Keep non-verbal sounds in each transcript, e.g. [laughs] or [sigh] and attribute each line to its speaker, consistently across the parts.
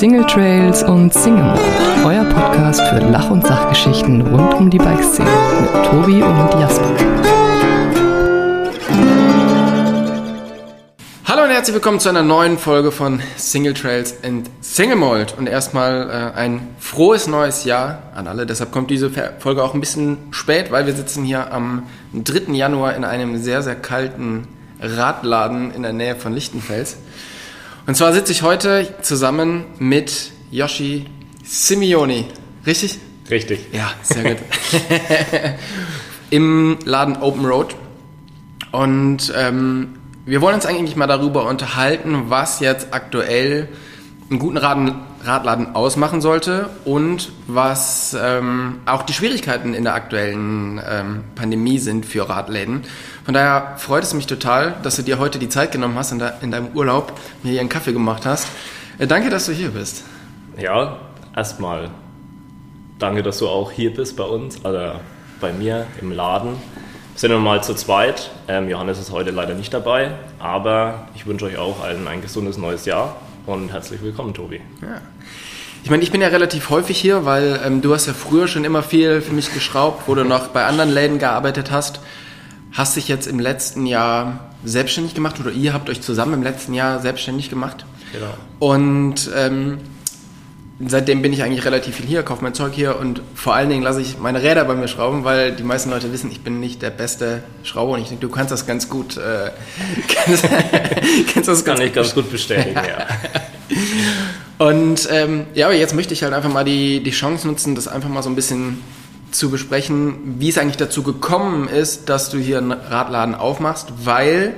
Speaker 1: Single Trails und Single Mode, euer Podcast für Lach- und Sachgeschichten rund um die Bikeszene mit Tobi und Jasper.
Speaker 2: Hallo und herzlich willkommen zu einer neuen Folge von Single Trails and Single Mold. Und erstmal äh, ein frohes neues Jahr an alle. Deshalb kommt diese Folge auch ein bisschen spät, weil wir sitzen hier am 3. Januar in einem sehr, sehr kalten Radladen in der Nähe von Lichtenfels. Und zwar sitze ich heute zusammen mit Yoshi Simeoni. Richtig?
Speaker 3: Richtig.
Speaker 2: Ja, sehr gut. [laughs] Im Laden Open Road. Und ähm, wir wollen uns eigentlich mal darüber unterhalten, was jetzt aktuell einen guten Raden, Radladen ausmachen sollte und was ähm, auch die Schwierigkeiten in der aktuellen ähm, Pandemie sind für Radläden. Von daher freut es mich total, dass du dir heute die Zeit genommen hast, in, de in deinem Urlaub mir hier einen Kaffee gemacht hast. Äh, danke, dass du hier bist.
Speaker 3: Ja, erstmal danke, dass du auch hier bist bei uns, also bei mir im Laden. Sind wir mal zu zweit. Ähm, Johannes ist heute leider nicht dabei, aber ich wünsche euch auch allen ein gesundes neues Jahr und herzlich willkommen, Tobi.
Speaker 2: Ja. Ich meine, ich bin ja relativ häufig hier, weil ähm, du hast ja früher schon immer viel für mich geschraubt, wo du noch bei anderen Läden gearbeitet hast. Hast dich jetzt im letzten Jahr selbstständig gemacht oder ihr habt euch zusammen im letzten Jahr selbstständig gemacht.
Speaker 3: Genau.
Speaker 2: Und ähm, seitdem bin ich eigentlich relativ viel hier, kaufe mein Zeug hier und vor allen Dingen lasse ich meine Räder bei mir schrauben, weil die meisten Leute wissen, ich bin nicht der beste Schrauber und ich denke, du kannst das ganz gut. Äh, [laughs] kannst,
Speaker 3: kannst das Kann ich ganz gut bestätigen, ja. [laughs]
Speaker 2: Und ähm, ja, aber jetzt möchte ich halt einfach mal die, die Chance nutzen, das einfach mal so ein bisschen zu besprechen, wie es eigentlich dazu gekommen ist, dass du hier einen Radladen aufmachst, weil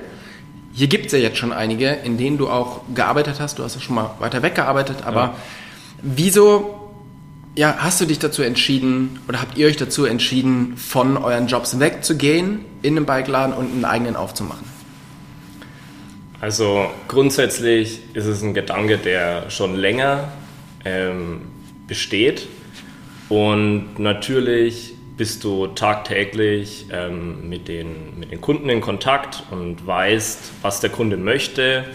Speaker 2: hier gibt es ja jetzt schon einige, in denen du auch gearbeitet hast. Du hast ja schon mal weiter weggearbeitet, aber ja. wieso ja, hast du dich dazu entschieden oder habt ihr euch dazu entschieden, von euren Jobs wegzugehen, in den Bikeladen und einen eigenen aufzumachen?
Speaker 3: Also grundsätzlich ist es ein Gedanke, der schon länger ähm, besteht und natürlich bist du tagtäglich ähm, mit, den, mit den Kunden in Kontakt und weißt, was der Kunde möchte,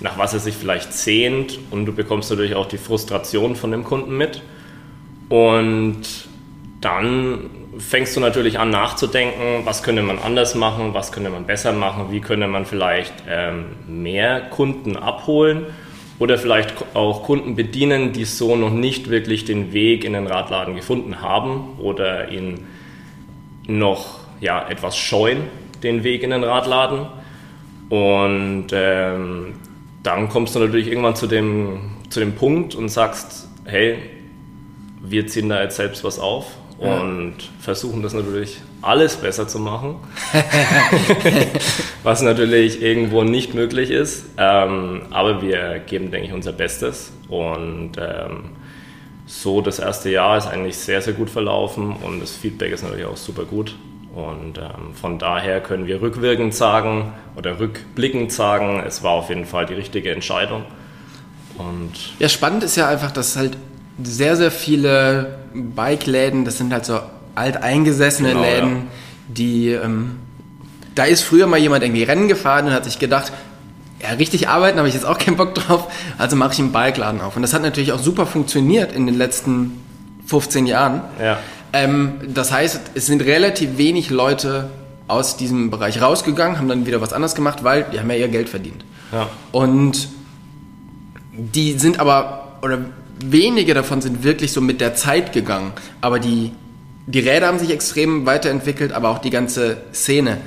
Speaker 3: nach was er sich vielleicht sehnt und du bekommst natürlich auch die Frustration von dem Kunden mit. Und dann fängst du natürlich an nachzudenken, was könnte man anders machen, was könnte man besser machen, wie könnte man vielleicht ähm, mehr Kunden abholen oder vielleicht auch Kunden bedienen, die so noch nicht wirklich den Weg in den Radladen gefunden haben oder ihn noch ja, etwas scheuen, den Weg in den Radladen. Und ähm, dann kommst du natürlich irgendwann zu dem, zu dem Punkt und sagst, hey, wir ziehen da jetzt selbst was auf und versuchen das natürlich alles besser zu machen, [laughs] was natürlich irgendwo nicht möglich ist. Ähm, aber wir geben, denke ich, unser Bestes und ähm, so das erste Jahr ist eigentlich sehr, sehr gut verlaufen und das Feedback ist natürlich auch super gut. Und ähm, von daher können wir rückwirkend sagen oder rückblickend sagen, es war auf jeden Fall die richtige Entscheidung.
Speaker 2: Und ja, spannend ist ja einfach, dass halt sehr, sehr viele Bike-Läden, das sind halt so alteingesessene genau, Läden, ja. die, ähm, da ist früher mal jemand irgendwie Rennen gefahren und hat sich gedacht, ja, richtig arbeiten habe ich jetzt auch keinen Bock drauf, also mache ich einen Bike-Laden auf. Und das hat natürlich auch super funktioniert in den letzten 15 Jahren.
Speaker 3: Ja.
Speaker 2: Ähm, das heißt, es sind relativ wenig Leute aus diesem Bereich rausgegangen, haben dann wieder was anderes gemacht, weil die haben ja ihr Geld verdient.
Speaker 3: Ja.
Speaker 2: Und die sind aber, oder wenige davon sind wirklich so mit der Zeit gegangen. Aber die, die Räder haben sich extrem weiterentwickelt, aber auch die ganze Szene.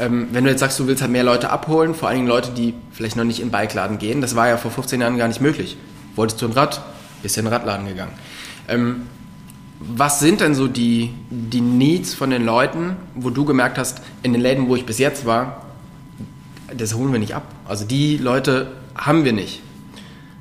Speaker 2: Ähm, wenn du jetzt sagst, du willst halt mehr Leute abholen, vor allen Dingen Leute, die vielleicht noch nicht in Bikeladen gehen, das war ja vor 15 Jahren gar nicht möglich. Wolltest du ein Rad, bist in den Radladen gegangen. Ähm, was sind denn so die, die Needs von den Leuten, wo du gemerkt hast, in den Läden, wo ich bis jetzt war, das holen wir nicht ab. Also die Leute haben wir nicht.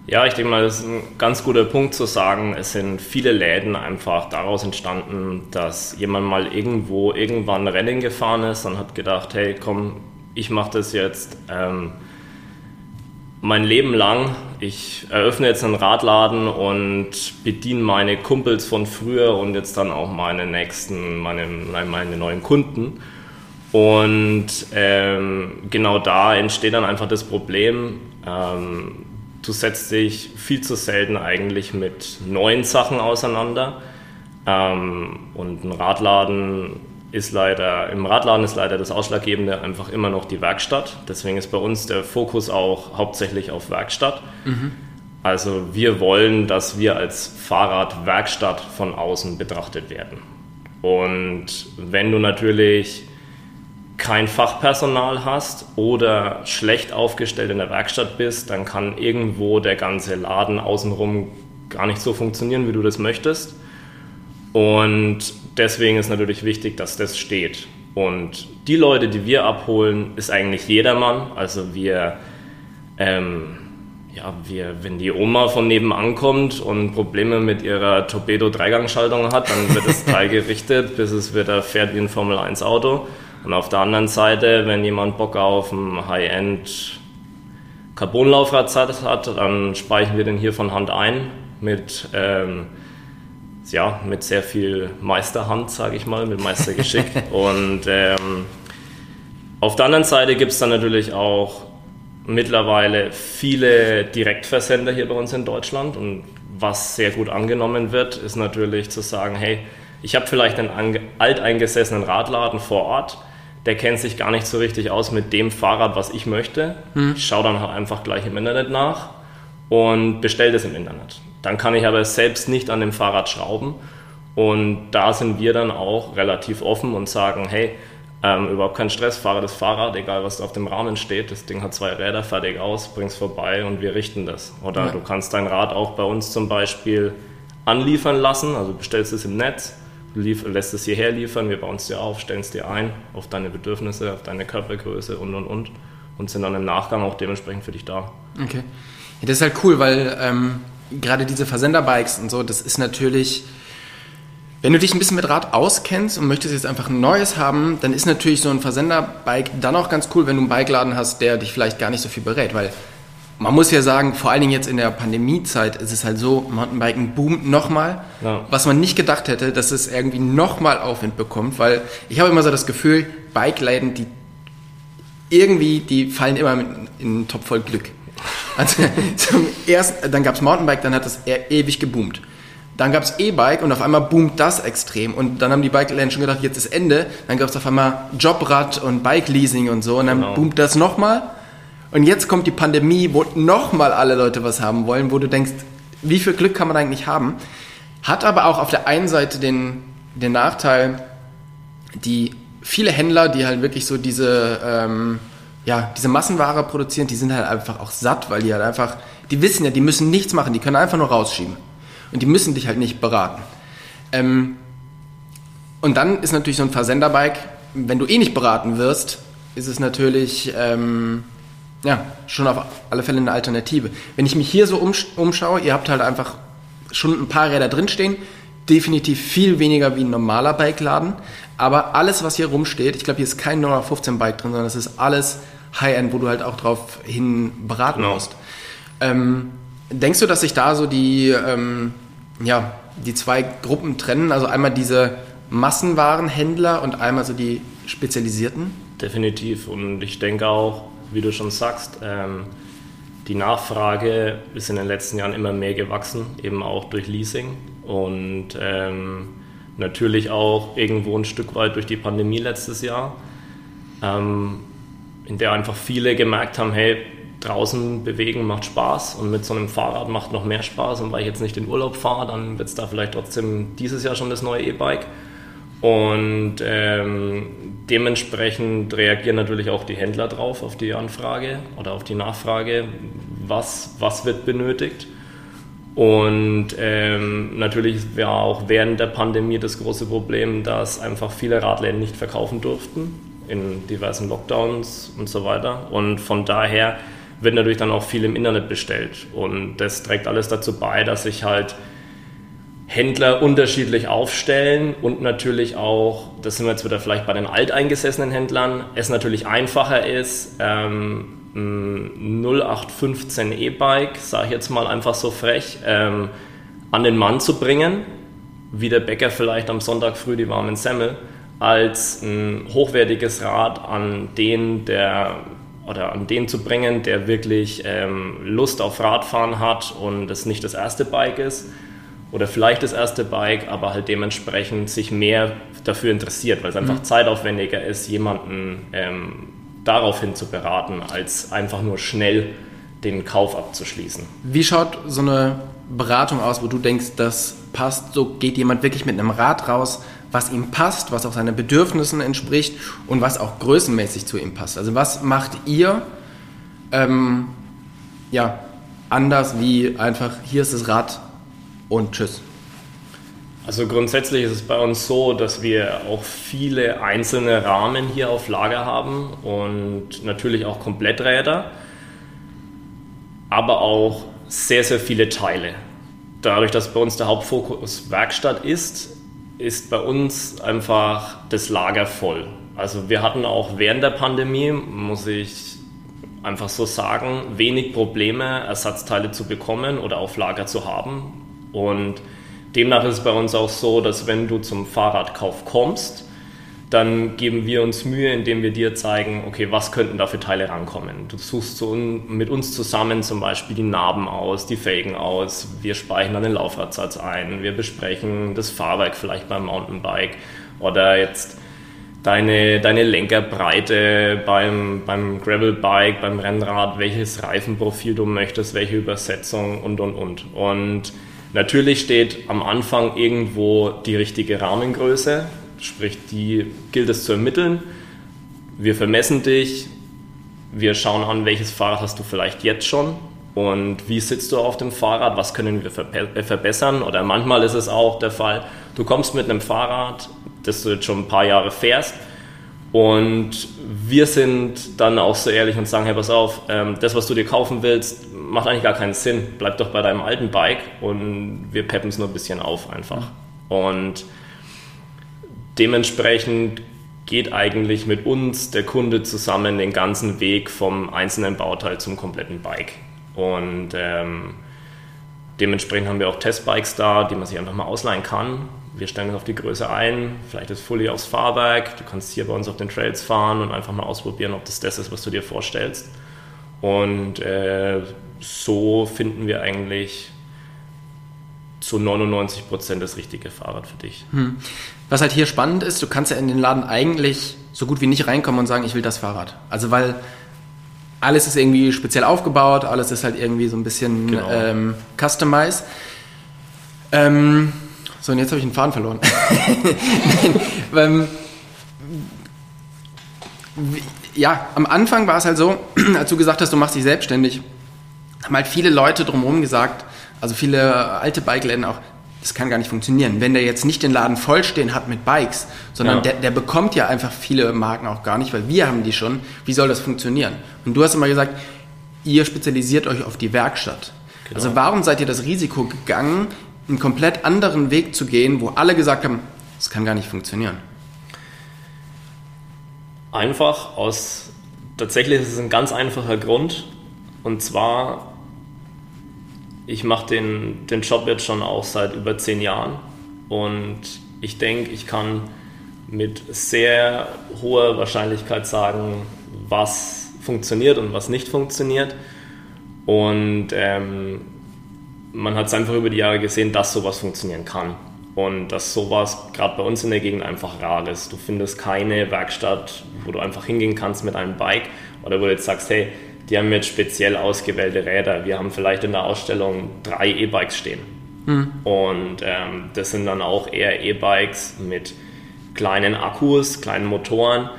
Speaker 3: Ja, ich denke mal, das ist ein ganz guter Punkt zu sagen. Es sind viele Läden einfach daraus entstanden, dass jemand mal irgendwo irgendwann Rennen gefahren ist und hat gedacht, hey, komm, ich mache das jetzt ähm, mein Leben lang. Ich eröffne jetzt einen Radladen und bediene meine Kumpels von früher und jetzt dann auch meine nächsten, meine, meine neuen Kunden. Und ähm, genau da entsteht dann einfach das Problem, ähm, du setzt dich viel zu selten eigentlich mit neuen Sachen auseinander. Ähm, und ein Radladen ist leider, im Radladen ist leider das Ausschlaggebende einfach immer noch die Werkstatt. Deswegen ist bei uns der Fokus auch hauptsächlich auf Werkstatt. Mhm. Also wir wollen, dass wir als Fahrradwerkstatt von außen betrachtet werden. Und wenn du natürlich kein Fachpersonal hast oder schlecht aufgestellt in der Werkstatt bist, dann kann irgendwo der ganze Laden außenrum gar nicht so funktionieren, wie du das möchtest. Und deswegen ist natürlich wichtig, dass das steht. Und die Leute, die wir abholen, ist eigentlich jedermann. Also wir, ähm, ja, wir, wenn die Oma von nebenan kommt und Probleme mit ihrer Torpedo-Dreigangschaltung hat, dann wird das Teil [laughs] gerichtet, bis es wieder fährt wie ein Formel-1-Auto. Und auf der anderen Seite, wenn jemand Bock auf ein High-End Carbonlaufrad hat, dann speichern wir den hier von Hand ein mit ähm, ja, mit sehr viel Meisterhand, sage ich mal, mit Meistergeschick. [laughs] und ähm, auf der anderen Seite gibt es dann natürlich auch mittlerweile viele Direktversender hier bei uns in Deutschland. Und was sehr gut angenommen wird, ist natürlich zu sagen, hey, ich habe vielleicht einen alteingesessenen Radladen vor Ort, der kennt sich gar nicht so richtig aus mit dem Fahrrad, was ich möchte. Hm. Ich schaue dann halt einfach gleich im Internet nach und bestelle das im Internet. Dann kann ich aber selbst nicht an dem Fahrrad schrauben. Und da sind wir dann auch relativ offen und sagen, hey, ähm, überhaupt kein Stress, fahre das Fahrrad, egal was auf dem Rahmen steht. Das Ding hat zwei Räder, fertig aus, bring's vorbei und wir richten das. Oder ja. du kannst dein Rad auch bei uns zum Beispiel anliefern lassen, also bestellst es im Netz, lässt es hierher liefern, wir bauen es dir auf, stellen es dir ein auf deine Bedürfnisse, auf deine Körpergröße und und und und sind dann im Nachgang auch dementsprechend für dich da.
Speaker 2: Okay. Ja, das ist halt cool, weil ähm, gerade diese Versenderbikes und so, das ist natürlich, wenn du dich ein bisschen mit Rad auskennst und möchtest jetzt einfach ein neues haben, dann ist natürlich so ein Versenderbike dann auch ganz cool, wenn du einen Bikeladen hast, der dich vielleicht gar nicht so viel berät, weil man muss ja sagen, vor allen Dingen jetzt in der Pandemiezeit ist es halt so, Mountainbiken boomt nochmal, ja. was man nicht gedacht hätte, dass es irgendwie nochmal Aufwind bekommt, weil ich habe immer so das Gefühl, Bikeläden, die irgendwie, die fallen immer in einen Topf voll Glück. [laughs] Also zum ersten, dann gab es Mountainbike, dann hat das ewig geboomt. Dann gab es E-Bike und auf einmal boomt das extrem. Und dann haben die Bike-Läden schon gedacht, jetzt ist Ende. Dann gab es auf einmal Jobrad und Bike-Leasing und so. Und dann genau. boomt das nochmal. Und jetzt kommt die Pandemie, wo nochmal alle Leute was haben wollen, wo du denkst, wie viel Glück kann man eigentlich haben? Hat aber auch auf der einen Seite den, den Nachteil, die viele Händler, die halt wirklich so diese... Ähm, ja, diese Massenware produzieren, die sind halt einfach auch satt, weil die halt einfach, die wissen ja, die müssen nichts machen, die können einfach nur rausschieben. Und die müssen dich halt nicht beraten. Ähm, und dann ist natürlich so ein Versenderbike, wenn du eh nicht beraten wirst, ist es natürlich ähm, ja, schon auf alle Fälle eine Alternative. Wenn ich mich hier so umsch umschaue, ihr habt halt einfach schon ein paar Räder drinstehen, definitiv viel weniger wie ein normaler Bikeladen, aber alles, was hier rumsteht, ich glaube, hier ist kein 915 Bike drin, sondern es ist alles High-End, wo du halt auch drauf hin beraten genau. musst. Ähm, denkst du, dass sich da so die, ähm, ja, die zwei Gruppen trennen? Also einmal diese Massenwarenhändler und einmal so die spezialisierten?
Speaker 3: Definitiv. Und ich denke auch, wie du schon sagst, ähm, die Nachfrage ist in den letzten Jahren immer mehr gewachsen, eben auch durch Leasing und ähm, natürlich auch irgendwo ein Stück weit durch die Pandemie letztes Jahr. Ähm, in der einfach viele gemerkt haben, hey, draußen bewegen macht Spaß und mit so einem Fahrrad macht noch mehr Spaß und weil ich jetzt nicht in Urlaub fahre, dann wird es da vielleicht trotzdem dieses Jahr schon das neue E-Bike. Und ähm, dementsprechend reagieren natürlich auch die Händler drauf, auf die Anfrage oder auf die Nachfrage, was, was wird benötigt. Und ähm, natürlich war auch während der Pandemie das große Problem, dass einfach viele Radläden nicht verkaufen durften in diversen Lockdowns und so weiter. Und von daher wird natürlich dann auch viel im Internet bestellt. Und das trägt alles dazu bei, dass sich halt Händler unterschiedlich aufstellen und natürlich auch, das sind wir jetzt wieder vielleicht bei den alteingesessenen Händlern, es natürlich einfacher ist, ähm, 0815 E-Bike, sage ich jetzt mal einfach so frech, ähm, an den Mann zu bringen, wie der Bäcker vielleicht am Sonntag früh die warmen Semmel, als ein hochwertiges Rad an den, der oder an den zu bringen, der wirklich ähm, Lust auf Radfahren hat und es nicht das erste Bike ist oder vielleicht das erste Bike, aber halt dementsprechend sich mehr dafür interessiert, weil es einfach mhm. zeitaufwendiger ist, jemanden ähm, daraufhin zu beraten, als einfach nur schnell den Kauf abzuschließen.
Speaker 2: Wie schaut so eine Beratung aus, wo du denkst, das passt? So geht jemand wirklich mit einem Rad raus, was ihm passt, was auch seinen Bedürfnissen entspricht und was auch größenmäßig zu ihm passt. Also was macht ihr ähm, ja, anders wie einfach, hier ist das Rad und tschüss?
Speaker 3: Also grundsätzlich ist es bei uns so, dass wir auch viele einzelne Rahmen hier auf Lager haben und natürlich auch Kompletträder, aber auch sehr, sehr viele Teile. Dadurch, dass bei uns der Hauptfokus Werkstatt ist, ist bei uns einfach das Lager voll. Also wir hatten auch während der Pandemie, muss ich einfach so sagen, wenig Probleme, Ersatzteile zu bekommen oder auf Lager zu haben. Und demnach ist es bei uns auch so, dass wenn du zum Fahrradkauf kommst, dann geben wir uns Mühe, indem wir dir zeigen, okay, was könnten da für Teile rankommen. Du suchst so mit uns zusammen zum Beispiel die Narben aus, die Felgen aus, wir speichern dann den Laufradsatz ein, wir besprechen das Fahrwerk vielleicht beim Mountainbike oder jetzt deine, deine Lenkerbreite beim, beim Gravelbike, beim Rennrad, welches Reifenprofil du möchtest, welche Übersetzung und und und. Und natürlich steht am Anfang irgendwo die richtige Rahmengröße Sprich, die gilt es zu ermitteln. Wir vermessen dich, wir schauen an, welches Fahrrad hast du vielleicht jetzt schon und wie sitzt du auf dem Fahrrad, was können wir äh, verbessern. Oder manchmal ist es auch der Fall, du kommst mit einem Fahrrad, das du jetzt schon ein paar Jahre fährst und wir sind dann auch so ehrlich und sagen, hey, pass auf, ähm, das, was du dir kaufen willst, macht eigentlich gar keinen Sinn. Bleib doch bei deinem alten Bike und wir peppen es nur ein bisschen auf einfach. Und dementsprechend geht eigentlich mit uns der Kunde zusammen den ganzen Weg vom einzelnen Bauteil zum kompletten Bike. Und ähm, dementsprechend haben wir auch Testbikes da, die man sich einfach mal ausleihen kann. Wir stellen es auf die Größe ein, vielleicht ist Fully aufs Fahrwerk. Du kannst hier bei uns auf den Trails fahren und einfach mal ausprobieren, ob das das ist, was du dir vorstellst. Und äh, so finden wir eigentlich zu 99 Prozent das richtige Fahrrad für dich. Hm.
Speaker 2: Was halt hier spannend ist, du kannst ja in den Laden eigentlich so gut wie nicht reinkommen und sagen, ich will das Fahrrad. Also weil alles ist irgendwie speziell aufgebaut, alles ist halt irgendwie so ein bisschen genau. ähm, customized. Ähm, so, und jetzt habe ich einen Faden verloren. [laughs] Nein, ähm, ja, am Anfang war es halt so, [clears throat] als du gesagt hast, du machst dich selbstständig, haben halt viele Leute drumherum gesagt, also viele alte Bikeläden auch, das kann gar nicht funktionieren. Wenn der jetzt nicht den Laden vollstehen hat mit Bikes, sondern ja. der, der bekommt ja einfach viele Marken auch gar nicht, weil wir haben die schon. Wie soll das funktionieren? Und du hast immer gesagt, ihr spezialisiert euch auf die Werkstatt. Genau. Also warum seid ihr das Risiko gegangen, einen komplett anderen Weg zu gehen, wo alle gesagt haben, das kann gar nicht funktionieren?
Speaker 3: Einfach aus, tatsächlich ist es ein ganz einfacher Grund. Und zwar ich mache den, den Job jetzt schon auch seit über zehn Jahren und ich denke, ich kann mit sehr hoher Wahrscheinlichkeit sagen, was funktioniert und was nicht funktioniert. Und ähm, man hat es einfach über die Jahre gesehen, dass sowas funktionieren kann. Und dass sowas gerade bei uns in der Gegend einfach rar ist. Du findest keine Werkstatt, wo du einfach hingehen kannst mit einem Bike oder wo du jetzt sagst, hey, die haben jetzt speziell ausgewählte Räder. Wir haben vielleicht in der Ausstellung drei E-Bikes stehen. Mhm. Und ähm, das sind dann auch eher E-Bikes mit kleinen Akkus, kleinen Motoren,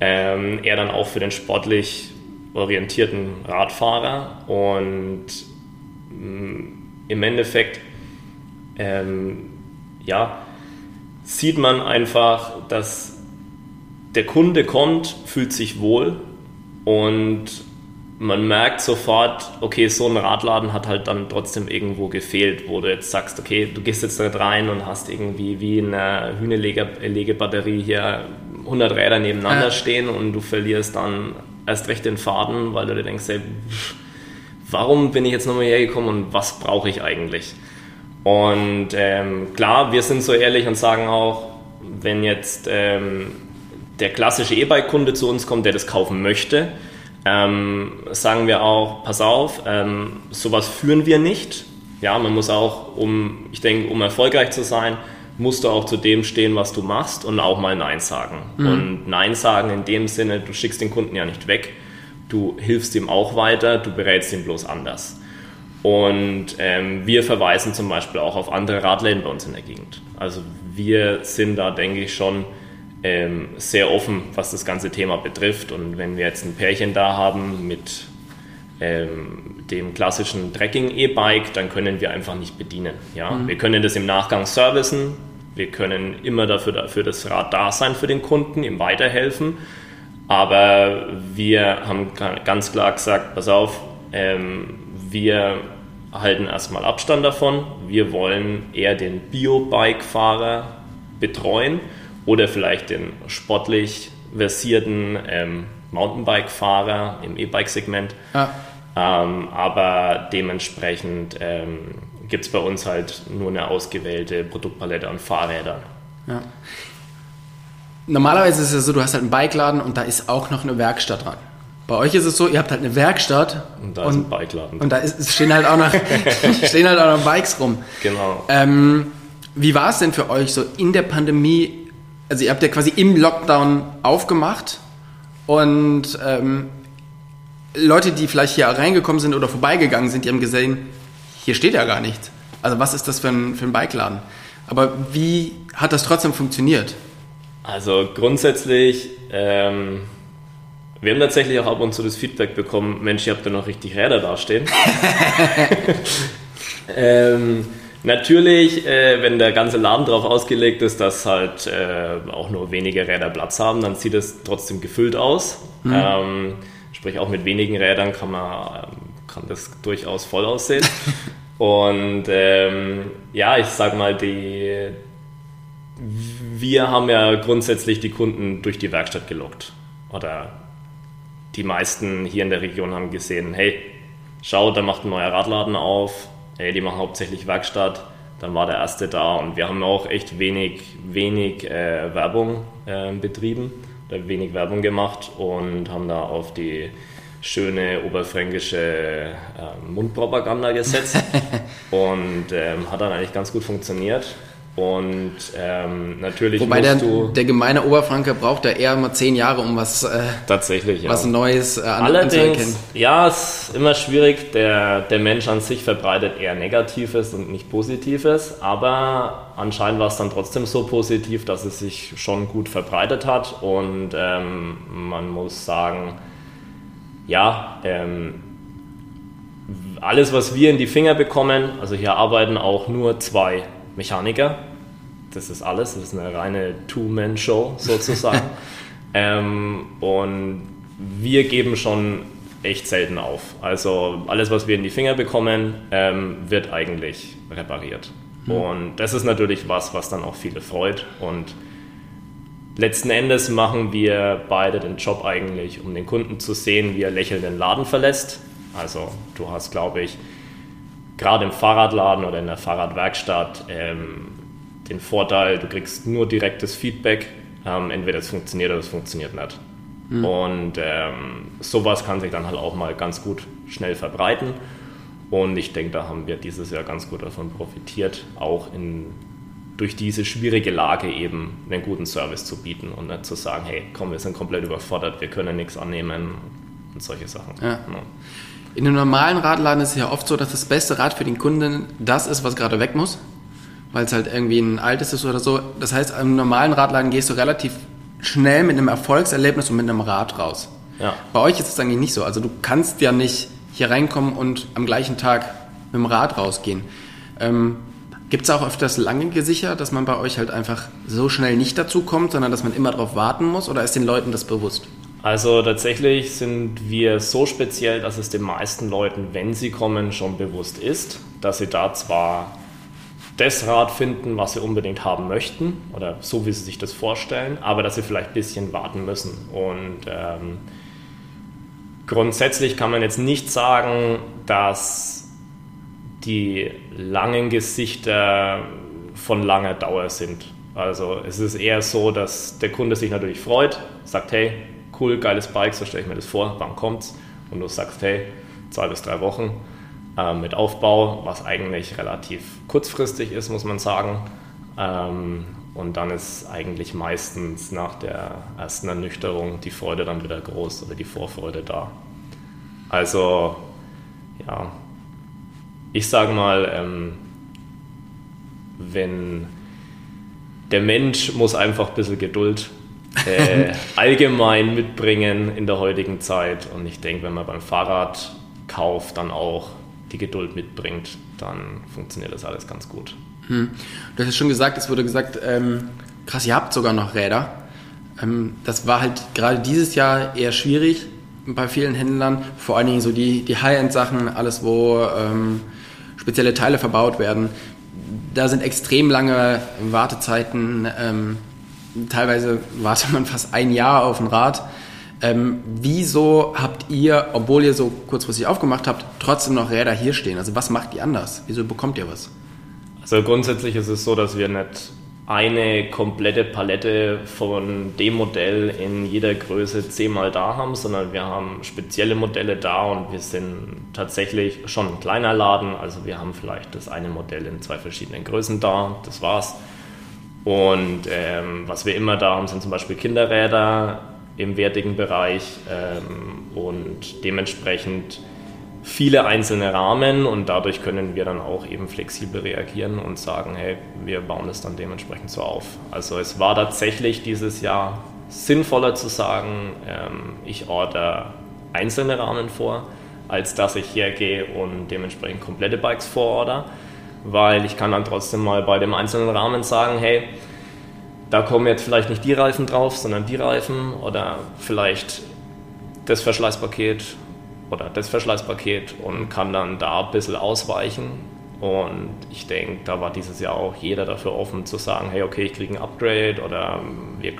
Speaker 3: ähm, eher dann auch für den sportlich orientierten Radfahrer. Und ähm, im Endeffekt, ähm, ja, sieht man einfach, dass der Kunde kommt, fühlt sich wohl und man merkt sofort, okay, so ein Radladen hat halt dann trotzdem irgendwo gefehlt, wo du jetzt sagst, okay, du gehst jetzt da rein und hast irgendwie wie in einer Hühnerlegebatterie hier 100 Räder nebeneinander ja. stehen und du verlierst dann erst recht den Faden, weil du dir denkst, ey, warum bin ich jetzt nochmal hergekommen und was brauche ich eigentlich? Und ähm, klar, wir sind so ehrlich und sagen auch, wenn jetzt ähm, der klassische E-Bike-Kunde zu uns kommt, der das kaufen möchte, ähm, sagen wir auch, pass auf, ähm, sowas führen wir nicht. Ja, man muss auch, um, ich denke, um erfolgreich zu sein, musst du auch zu dem stehen, was du machst und auch mal Nein sagen. Mhm. Und Nein sagen in dem Sinne, du schickst den Kunden ja nicht weg, du hilfst ihm auch weiter, du berätst ihn bloß anders. Und ähm, wir verweisen zum Beispiel auch auf andere Radläden bei uns in der Gegend. Also wir sind da, denke ich, schon ähm, sehr offen, was das ganze Thema betrifft. Und wenn wir jetzt ein Pärchen da haben mit ähm, dem klassischen Trekking-E-Bike, dann können wir einfach nicht bedienen. Ja? Mhm. Wir können das im Nachgang servicen, wir können immer dafür, dafür das Rad da sein für den Kunden, ihm weiterhelfen. Aber wir haben ganz klar gesagt, pass auf, ähm, wir halten erstmal Abstand davon. Wir wollen eher den Bio-Bike-Fahrer betreuen oder vielleicht den sportlich versierten ähm, Mountainbike-Fahrer im E-Bike-Segment. Ja. Ähm, aber dementsprechend ähm, gibt es bei uns halt nur eine ausgewählte Produktpalette an Fahrrädern. Ja.
Speaker 2: Normalerweise ist es so, du hast halt einen Bikeladen und da ist auch noch eine Werkstatt dran. Bei euch ist es so, ihr habt halt eine Werkstatt.
Speaker 3: Und da und, ist ein Bikeladen.
Speaker 2: Und da ist, stehen, halt auch noch, [laughs] [laughs] stehen halt auch noch Bikes rum.
Speaker 3: Genau.
Speaker 2: Ähm, wie war es denn für euch so in der Pandemie? Also ihr habt ja quasi im Lockdown aufgemacht und ähm, Leute, die vielleicht hier reingekommen sind oder vorbeigegangen sind, die haben gesehen, hier steht ja gar nichts. Also was ist das für ein, für ein Bikeladen? Aber wie hat das trotzdem funktioniert?
Speaker 3: Also grundsätzlich, ähm, wir haben tatsächlich auch ab und zu das Feedback bekommen, Mensch, ihr habt da noch richtig Räder dastehen. [laughs] ähm, natürlich, äh, wenn der ganze Laden darauf ausgelegt ist, dass halt äh, auch nur wenige Räder Platz haben, dann sieht es trotzdem gefüllt aus. Mhm. Ähm, Sprich, auch mit wenigen Rädern kann, man, kann das durchaus voll aussehen. [laughs] Und ähm, ja, ich sag mal, die, wir haben ja grundsätzlich die Kunden durch die Werkstatt gelockt. Oder die meisten hier in der Region haben gesehen, hey, schau, da macht ein neuer Radladen auf, hey, die machen hauptsächlich Werkstatt. Dann war der erste da und wir haben auch echt wenig, wenig äh, Werbung äh, betrieben da wenig Werbung gemacht und haben da auf die schöne oberfränkische äh, Mundpropaganda gesetzt [laughs] und ähm, hat dann eigentlich ganz gut funktioniert. Und ähm, natürlich
Speaker 2: Wobei der, der gemeine Oberfranke braucht ja eher mal zehn Jahre, um was, äh,
Speaker 3: tatsächlich, ja.
Speaker 2: was Neues
Speaker 3: äh, an, Allerdings, ja, es ist immer schwierig. Der, der Mensch an sich verbreitet eher Negatives und nicht Positives. Aber anscheinend war es dann trotzdem so positiv, dass es sich schon gut verbreitet hat. Und ähm, man muss sagen, ja, ähm, alles, was wir in die Finger bekommen, also hier arbeiten auch nur zwei Mechaniker. Das ist alles. Das ist eine reine Two-Man-Show sozusagen. [laughs] ähm, und wir geben schon echt selten auf. Also alles, was wir in die Finger bekommen, ähm, wird eigentlich repariert. Mhm. Und das ist natürlich was, was dann auch viele freut. Und letzten Endes machen wir beide den Job eigentlich, um den Kunden zu sehen, wie er lächelnd den Laden verlässt. Also du hast, glaube ich, gerade im Fahrradladen oder in der Fahrradwerkstatt ähm, den Vorteil, du kriegst nur direktes Feedback. Ähm, entweder es funktioniert oder es funktioniert nicht. Mhm. Und ähm, sowas kann sich dann halt auch mal ganz gut schnell verbreiten. Und ich denke, da haben wir dieses Jahr ganz gut davon profitiert, auch in, durch diese schwierige Lage eben einen guten Service zu bieten und nicht zu sagen, hey, komm, wir sind komplett überfordert, wir können nichts annehmen und solche Sachen. Ja. Ja.
Speaker 2: In einem normalen Radladen ist es ja oft so, dass das beste Rad für den Kunden das ist, was gerade weg muss, weil es halt irgendwie ein altes ist oder so. Das heißt, im normalen Radladen gehst du relativ schnell mit einem Erfolgserlebnis und mit einem Rad raus. Ja. Bei euch ist es eigentlich nicht so. Also du kannst ja nicht hier reinkommen und am gleichen Tag mit dem Rad rausgehen. Ähm, Gibt es auch öfters lange Gesichter, dass man bei euch halt einfach so schnell nicht dazu kommt, sondern dass man immer darauf warten muss? Oder ist den Leuten das bewusst?
Speaker 3: Also tatsächlich sind wir so speziell, dass es den meisten Leuten, wenn sie kommen, schon bewusst ist, dass sie da zwar das Rad finden, was sie unbedingt haben möchten oder so, wie sie sich das vorstellen, aber dass sie vielleicht ein bisschen warten müssen. Und ähm, grundsätzlich kann man jetzt nicht sagen, dass die langen Gesichter von langer Dauer sind. Also es ist eher so, dass der Kunde sich natürlich freut, sagt, hey, cool, geiles Bike, so stelle ich mir das vor, wann kommt's? Und du sagst, hey, zwei bis drei Wochen äh, mit Aufbau, was eigentlich relativ kurzfristig ist, muss man sagen. Ähm, und dann ist eigentlich meistens nach der ersten Ernüchterung die Freude dann wieder groß oder die Vorfreude da. Also, ja, ich sage mal, ähm, wenn der Mensch muss einfach ein bisschen Geduld äh, allgemein mitbringen in der heutigen Zeit. Und ich denke, wenn man beim Fahrradkauf dann auch die Geduld mitbringt, dann funktioniert das alles ganz gut.
Speaker 2: Hm. Du hast ja schon gesagt, es wurde gesagt, ähm, krass, ihr habt sogar noch Räder. Ähm, das war halt gerade dieses Jahr eher schwierig bei vielen Händlern, vor allen Dingen so die, die High-End-Sachen, alles wo ähm, spezielle Teile verbaut werden. Da sind extrem lange Wartezeiten. Teilweise wartet man fast ein Jahr auf ein Rad. Ähm, wieso habt ihr, obwohl ihr so kurzfristig aufgemacht habt, trotzdem noch Räder hier stehen? Also was macht ihr anders? Wieso bekommt ihr was?
Speaker 3: Also grundsätzlich ist es so, dass wir nicht eine komplette Palette von dem Modell in jeder Größe zehnmal da haben, sondern wir haben spezielle Modelle da und wir sind tatsächlich schon ein kleiner Laden. Also wir haben vielleicht das eine Modell in zwei verschiedenen Größen da, das war's. Und ähm, was wir immer da haben, sind zum Beispiel Kinderräder im wertigen Bereich ähm, und dementsprechend viele einzelne Rahmen und dadurch können wir dann auch eben flexibel reagieren und sagen, hey, wir bauen das dann dementsprechend so auf. Also es war tatsächlich dieses Jahr sinnvoller zu sagen, ähm, ich order einzelne Rahmen vor, als dass ich hergehe und dementsprechend komplette Bikes vororder weil ich kann dann trotzdem mal bei dem einzelnen Rahmen sagen, hey, da kommen jetzt vielleicht nicht die Reifen drauf, sondern die Reifen oder vielleicht das Verschleißpaket oder das Verschleißpaket und kann dann da ein bisschen ausweichen. Und ich denke, da war dieses Jahr auch jeder dafür offen zu sagen, hey, okay, ich kriege ein Upgrade oder wir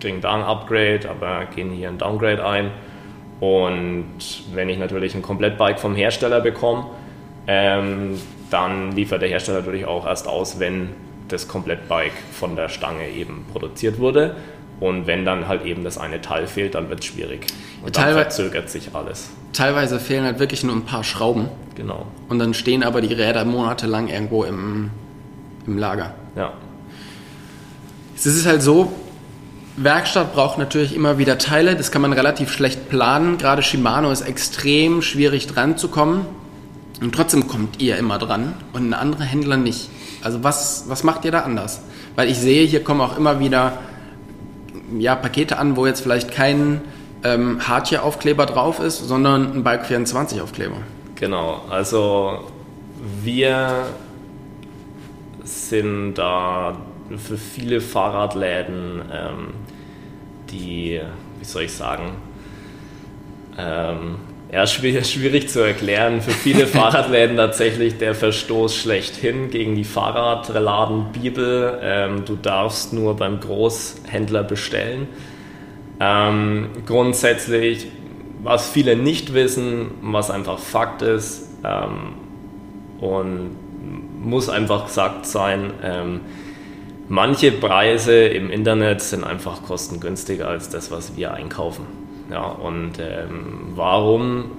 Speaker 3: kriegen da ein Upgrade, aber gehen hier ein Downgrade ein. Und wenn ich natürlich ein Komplettbike vom Hersteller bekomme, ähm, dann liefert der Hersteller natürlich auch erst aus, wenn das Komplettbike von der Stange eben produziert wurde. Und wenn dann halt eben das eine Teil fehlt, dann wird es schwierig. Und dann verzögert sich alles.
Speaker 2: Teilweise fehlen halt wirklich nur ein paar Schrauben.
Speaker 3: Genau.
Speaker 2: Und dann stehen aber die Räder monatelang irgendwo im, im Lager.
Speaker 3: Ja.
Speaker 2: Es ist halt so, Werkstatt braucht natürlich immer wieder Teile. Das kann man relativ schlecht planen. Gerade Shimano ist extrem schwierig dran zu kommen. Und trotzdem kommt ihr immer dran und ein anderer Händler nicht. Also was, was macht ihr da anders? Weil ich sehe, hier kommen auch immer wieder ja, Pakete an, wo jetzt vielleicht kein ähm, Hardware-Aufkleber drauf ist, sondern ein Bike 24 Aufkleber.
Speaker 3: Genau, also wir sind da für viele Fahrradläden, ähm, die, wie soll ich sagen, ähm, ja, schwierig, schwierig zu erklären. Für viele [laughs] Fahrradläden tatsächlich der Verstoß schlechthin gegen die Fahrradladenbibel. Ähm, du darfst nur beim Großhändler bestellen. Ähm, grundsätzlich, was viele nicht wissen, was einfach Fakt ist ähm, und muss einfach gesagt sein, ähm, manche Preise im Internet sind einfach kostengünstiger als das, was wir einkaufen. Ja, und ähm, warum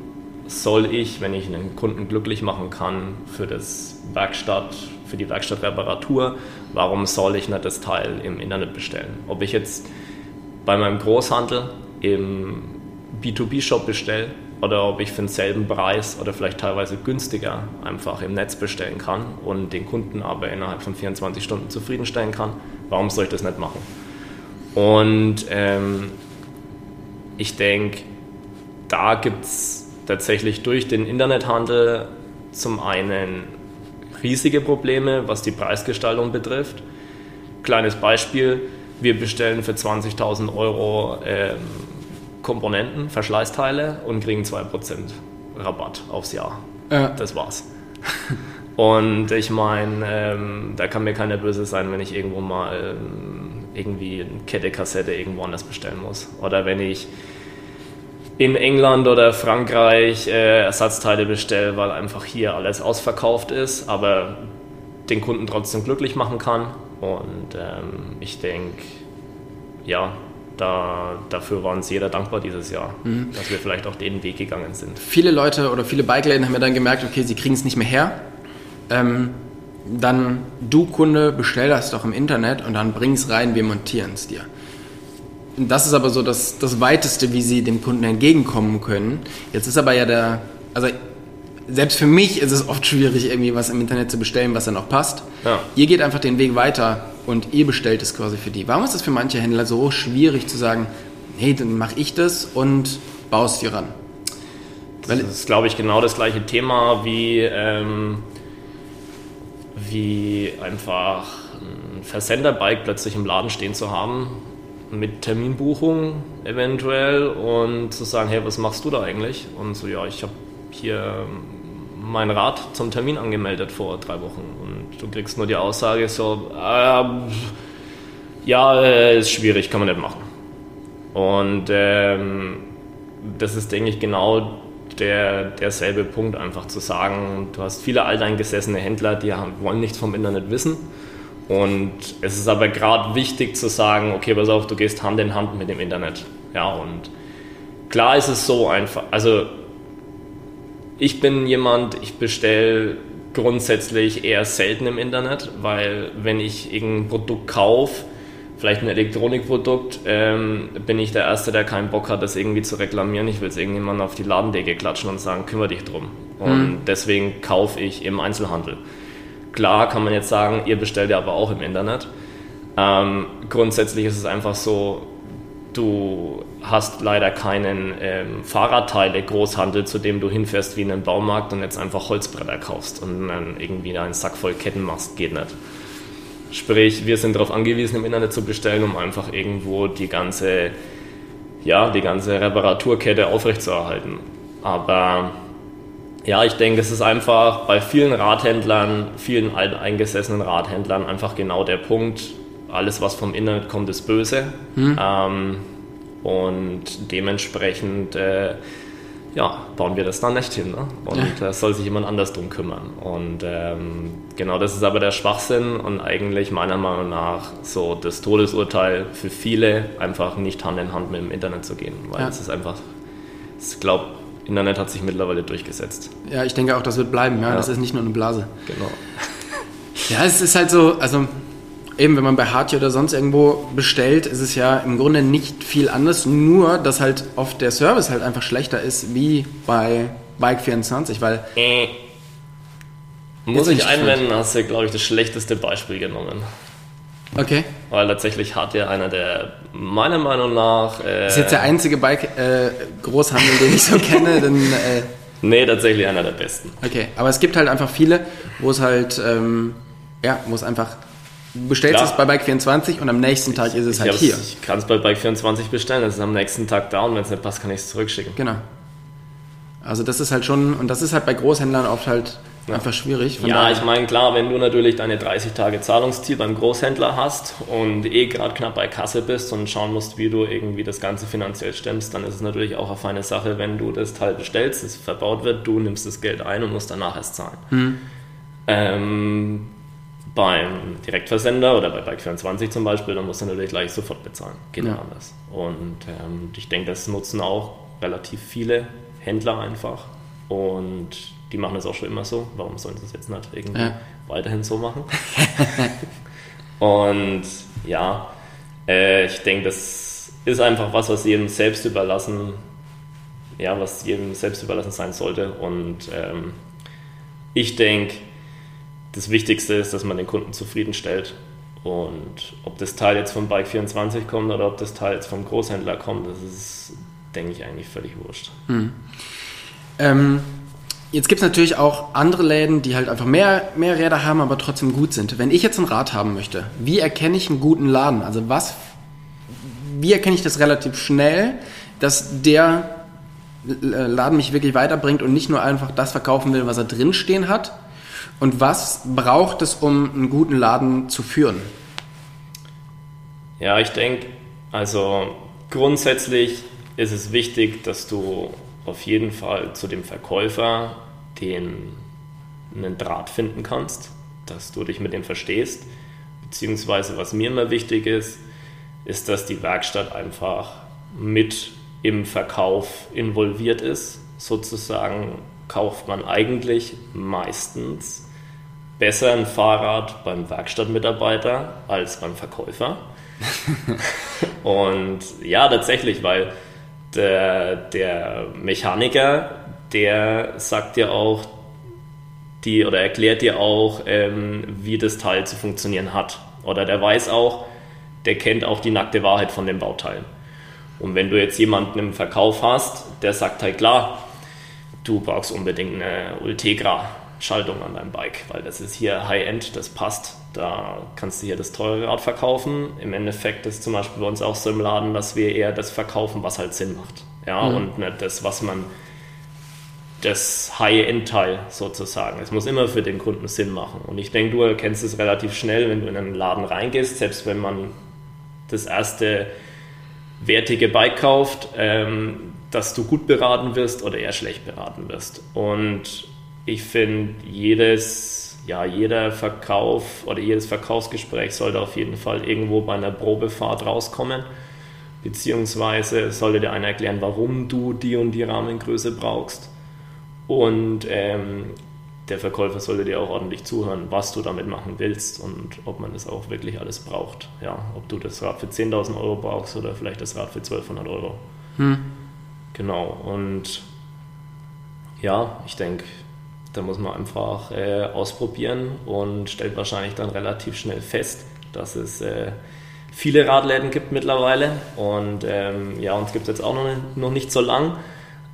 Speaker 3: soll ich, wenn ich einen Kunden glücklich machen kann für das Werkstatt, für die Werkstattreparatur, warum soll ich nicht das Teil im Internet bestellen? Ob ich jetzt bei meinem Großhandel im B2B-Shop bestelle oder ob ich für denselben Preis oder vielleicht teilweise günstiger einfach im Netz bestellen kann und den Kunden aber innerhalb von 24 Stunden zufriedenstellen kann, warum soll ich das nicht machen? Und ähm, ich denke, da gibt es tatsächlich durch den Internethandel zum einen riesige Probleme, was die Preisgestaltung betrifft. Kleines Beispiel, wir bestellen für 20.000 Euro ähm, Komponenten, Verschleißteile und kriegen 2% Rabatt aufs Jahr. Ja. Das war's. Und ich meine, ähm, da kann mir keiner böse sein, wenn ich irgendwo mal ähm, irgendwie eine Kette Kassette irgendwo anders bestellen muss. Oder wenn ich in England oder Frankreich äh, Ersatzteile bestelle, weil einfach hier alles ausverkauft ist, aber den Kunden trotzdem glücklich machen kann. Und ähm, ich denke, ja, da, dafür war uns jeder dankbar dieses Jahr,
Speaker 2: Mhm.
Speaker 3: dass wir vielleicht auch den Weg gegangen sind.
Speaker 2: Viele Leute oder viele Bikeläden haben ja dann gemerkt, okay, sie kriegen es nicht mehr her. Ähm, dann du Kunde, bestell das doch im Internet und dann bring es rein, wir montieren es dir. Das ist aber so das, das Weiteste, wie sie dem Kunden entgegenkommen können. Jetzt ist aber ja der, also selbst für mich ist es oft schwierig, irgendwie was im Internet zu bestellen, was dann auch passt.
Speaker 3: Ja.
Speaker 2: Ihr geht einfach den Weg weiter und ihr bestellt es quasi für die. Warum ist das für manche Händler so schwierig zu sagen, hey, dann mache ich das und baust dir ran?
Speaker 3: Das ist, glaube ich, genau das gleiche Thema wie, ähm, wie einfach ein Versenderbike plötzlich im Laden stehen zu haben, mit Terminbuchung eventuell und zu sagen, hey, was machst du da eigentlich? Und so, ja, ich habe hier mein Rad zum Termin angemeldet vor drei Wochen und du kriegst nur die Aussage so, äh, ja, ist schwierig, kann man nicht machen. Und ähm, das ist, denke ich, genau der, derselbe Punkt, einfach zu sagen, du hast viele alteingesessene Händler, die wollen nichts vom Internet wissen. Und es ist aber gerade wichtig zu sagen, okay, pass auf, du gehst Hand in Hand mit dem Internet. Ja, und klar ist es so einfach. Also ich bin jemand, ich bestelle grundsätzlich eher selten im Internet, weil wenn ich irgendein Produkt kaufe, vielleicht ein Elektronikprodukt, ähm, bin ich der Erste, der keinen Bock hat, das irgendwie zu reklamieren. Ich will es irgendjemandem auf die Ladendecke klatschen und sagen, kümmere dich drum. Und deswegen kaufe ich im Einzelhandel. Klar kann man jetzt sagen, ihr bestellt ja aber auch im Internet. Ähm, grundsätzlich ist es einfach so, du hast leider keinen ähm, Fahrradteile-Großhandel, zu dem du hinfährst wie in einen Baumarkt und jetzt einfach Holzbretter kaufst und dann irgendwie einen Sack voll Ketten machst. Geht nicht. Sprich, wir sind darauf angewiesen, im Internet zu bestellen, um einfach irgendwo die ganze, ja, die ganze Reparaturkette aufrechtzuerhalten. Aber ja, ich denke, es ist einfach bei vielen Radhändlern, vielen alteingesessenen Radhändlern einfach genau der Punkt, alles was vom Internet kommt, ist böse. Ähm, und dementsprechend äh, ja, bauen wir das dann nicht hin. Ne? Und da soll sich jemand anders drum kümmern. Und ähm, genau das ist aber der Schwachsinn und eigentlich meiner Meinung nach so das Todesurteil für viele, einfach nicht Hand in Hand mit dem Internet zu gehen. Weil
Speaker 2: Ja.
Speaker 3: es ist einfach, ich glaube, Internet hat sich mittlerweile durchgesetzt.
Speaker 2: Ja, ich denke auch, das wird bleiben. Ja, das ist nicht nur eine Blase.
Speaker 3: Genau.
Speaker 2: Ja, es ist halt so, also eben, wenn man bei Hartje oder sonst irgendwo bestellt, ist es ja im Grunde nicht viel anders, nur dass halt oft der Service halt einfach schlechter ist wie bei Bike24, weil
Speaker 3: Äh. Muss ich einwenden, hast du, glaube ich, das schlechteste Beispiel genommen.
Speaker 2: okay,
Speaker 3: Weil tatsächlich hat ja einer der, meiner Meinung nach. Äh,
Speaker 2: das ist jetzt der einzige Bike-Großhandel, den ich so [laughs] kenne, dann äh,
Speaker 3: Nee, tatsächlich einer der besten.
Speaker 2: okay, aber es gibt halt einfach viele, wo es halt, ähm, ja, wo es einfach bestellst
Speaker 3: Klar.
Speaker 2: es bei Bike24 und am nächsten Tag ist es
Speaker 3: Ich,
Speaker 2: halt hier.
Speaker 3: ich kann es bei Bike24 bestellen, das ist am nächsten Tag da und wenn es nicht passt, kann ich es zurückschicken.
Speaker 2: Genau. Also das ist halt schon, und das ist halt bei Großhändlern oft halt einfach schwierig. Von
Speaker 3: Ja, ich meine, klar, wenn du natürlich deine 30 Tage Zahlungsziel beim Großhändler hast und eh gerade knapp bei Kasse bist und schauen musst, wie du irgendwie das Ganze finanziell stemmst, dann ist es natürlich auch eine feine Sache, wenn du das Teil bestellst, es verbaut wird, du nimmst das Geld ein und musst danach erst zahlen. Ähm, beim Direktversender oder bei Bike24 zum Beispiel, dann musst du natürlich gleich sofort bezahlen. Geht
Speaker 2: Ja.
Speaker 3: nicht anders. Und ähm, ich denke, das nutzen auch relativ viele Händler einfach. Und die machen das auch schon immer so. Warum sollen sie es jetzt nicht irgendwie
Speaker 2: Ja.
Speaker 3: weiterhin so machen? [laughs] Und ja, äh, ich denke, das ist einfach was, was jedem selbst überlassen, ja, was jedem selbst überlassen sein sollte. Und ähm, ich denke, das Wichtigste ist, dass man den Kunden zufriedenstellt. Und ob das Teil jetzt von Bike24 kommt oder ob das Teil jetzt vom Großhändler kommt, das ist, denke ich, eigentlich völlig wurscht.
Speaker 2: Ähm, jetzt gibt es natürlich auch andere Läden, die halt einfach mehr, mehr Räder haben, aber trotzdem gut sind. Wenn ich jetzt ein Rad haben möchte, wie erkenne ich einen guten Laden? Also was, wie erkenne ich das relativ schnell, dass der Laden mich wirklich weiterbringt und nicht nur einfach das verkaufen will, was er drinstehen hat? Und was braucht es, um einen guten Laden zu führen?
Speaker 3: Ja, ich denke, also grundsätzlich ist es wichtig, dass du auf jeden Fall zu dem Verkäufer den einen Draht finden kannst, dass du dich mit dem verstehst. Beziehungsweise, was mir immer wichtig ist, ist, dass die Werkstatt einfach mit im Verkauf involviert ist. Sozusagen kauft man eigentlich meistens besser ein Fahrrad beim Werkstattmitarbeiter als beim Verkäufer. [laughs] und ja, tatsächlich, weil der, der Mechaniker, der sagt dir auch, die oder erklärt dir auch, ähm, wie das Teil zu funktionieren hat. Oder der weiß auch, der kennt auch die nackte Wahrheit von dem Bauteil. Und wenn du jetzt jemanden im Verkauf hast, der sagt halt klar, du brauchst unbedingt eine Ultegra-Schaltung an deinem Bike, weil das ist hier High-End, das passt. Da kannst du hier das teure Rad verkaufen. Im Endeffekt ist zum Beispiel bei uns auch so im Laden, dass wir eher das verkaufen, was halt Sinn macht. Ja, mhm. und nicht das, was man das High-End-Teil sozusagen. Es muss immer für den Kunden Sinn machen. Und ich denke, du erkennst es relativ schnell, wenn du in einen Laden reingehst, selbst wenn man das erste wertige Bike kauft, ähm, dass du gut beraten wirst oder eher schlecht beraten wirst. Und ich finde, jedes, ja, jeder Verkauf oder jedes Verkaufsgespräch sollte auf jeden Fall irgendwo bei einer Probefahrt rauskommen. Beziehungsweise sollte dir einer erklären, warum du die und die Rahmengröße brauchst und ähm, der Verkäufer sollte dir auch ordentlich zuhören, was du damit machen willst und ob man das auch wirklich alles braucht. Ja, ob du das Rad für 10.000 Euro brauchst oder vielleicht das Rad für 1200 Euro. Hm. Genau, und ja, ich denke, da muss man einfach äh, ausprobieren und stellt wahrscheinlich dann relativ schnell fest, dass es äh, viele Radläden gibt mittlerweile. Und ähm, ja, uns gibt es jetzt auch noch nicht, noch nicht so lang.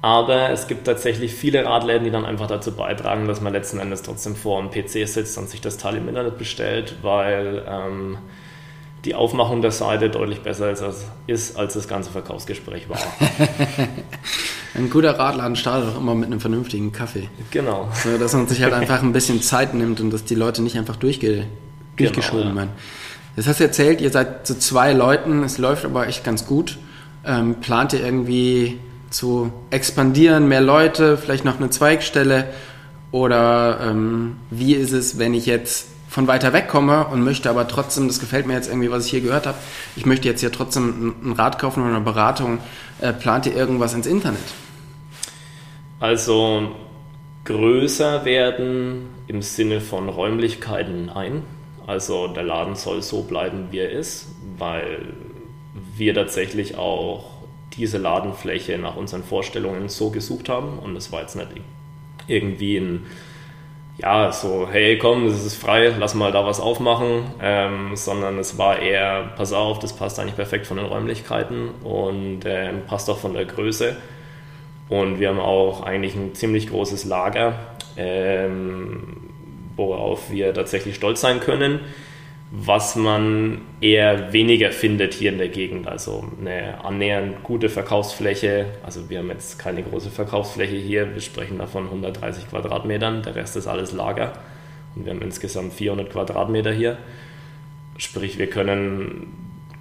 Speaker 3: Aber es gibt tatsächlich viele Radläden, die dann einfach dazu beitragen, dass man letzten Endes trotzdem vor dem PC sitzt und sich das Teil im Internet bestellt, weil ähm, die Aufmachung der Seite deutlich besser ist, ist, als das ganze Verkaufsgespräch war. [laughs]
Speaker 2: Ein guter Radladen startet auch immer mit einem vernünftigen Kaffee.
Speaker 3: Genau.
Speaker 2: So, dass man sich halt [laughs] einfach ein bisschen Zeit nimmt und dass die Leute nicht einfach durchge durchgeschoben genau, ja. werden. Das hast du erzählt, ihr seid zu zwei Leuten, es läuft aber echt ganz gut. Ähm, plant ihr irgendwie zu expandieren, mehr Leute, vielleicht noch eine Zweigstelle? Oder ähm, wie ist es, wenn ich jetzt von weiter weg komme und möchte aber trotzdem, das gefällt mir jetzt irgendwie, was ich hier gehört habe, ich möchte jetzt hier trotzdem ein Rad kaufen oder eine Beratung, äh, plant ihr irgendwas ins Internet?
Speaker 3: Also größer werden im Sinne von Räumlichkeiten nein. Also der Laden soll so bleiben, wie er ist, weil wir tatsächlich auch diese Ladenfläche nach unseren Vorstellungen so gesucht haben. Und es war jetzt nicht irgendwie ein, ja, so, hey, komm, das ist frei, lass mal da was aufmachen, ähm, sondern es war eher, pass auf, das passt eigentlich perfekt von den Räumlichkeiten und ähm, passt auch von der Größe. Und wir haben auch eigentlich ein ziemlich großes Lager, ähm, worauf wir tatsächlich stolz sein können was man eher weniger findet hier in der Gegend. Also eine annähernd gute Verkaufsfläche. Also wir haben jetzt keine große Verkaufsfläche hier. Wir sprechen davon 130 Quadratmetern. Der Rest ist alles Lager. Und wir haben insgesamt 400 Quadratmeter hier. Sprich, wir können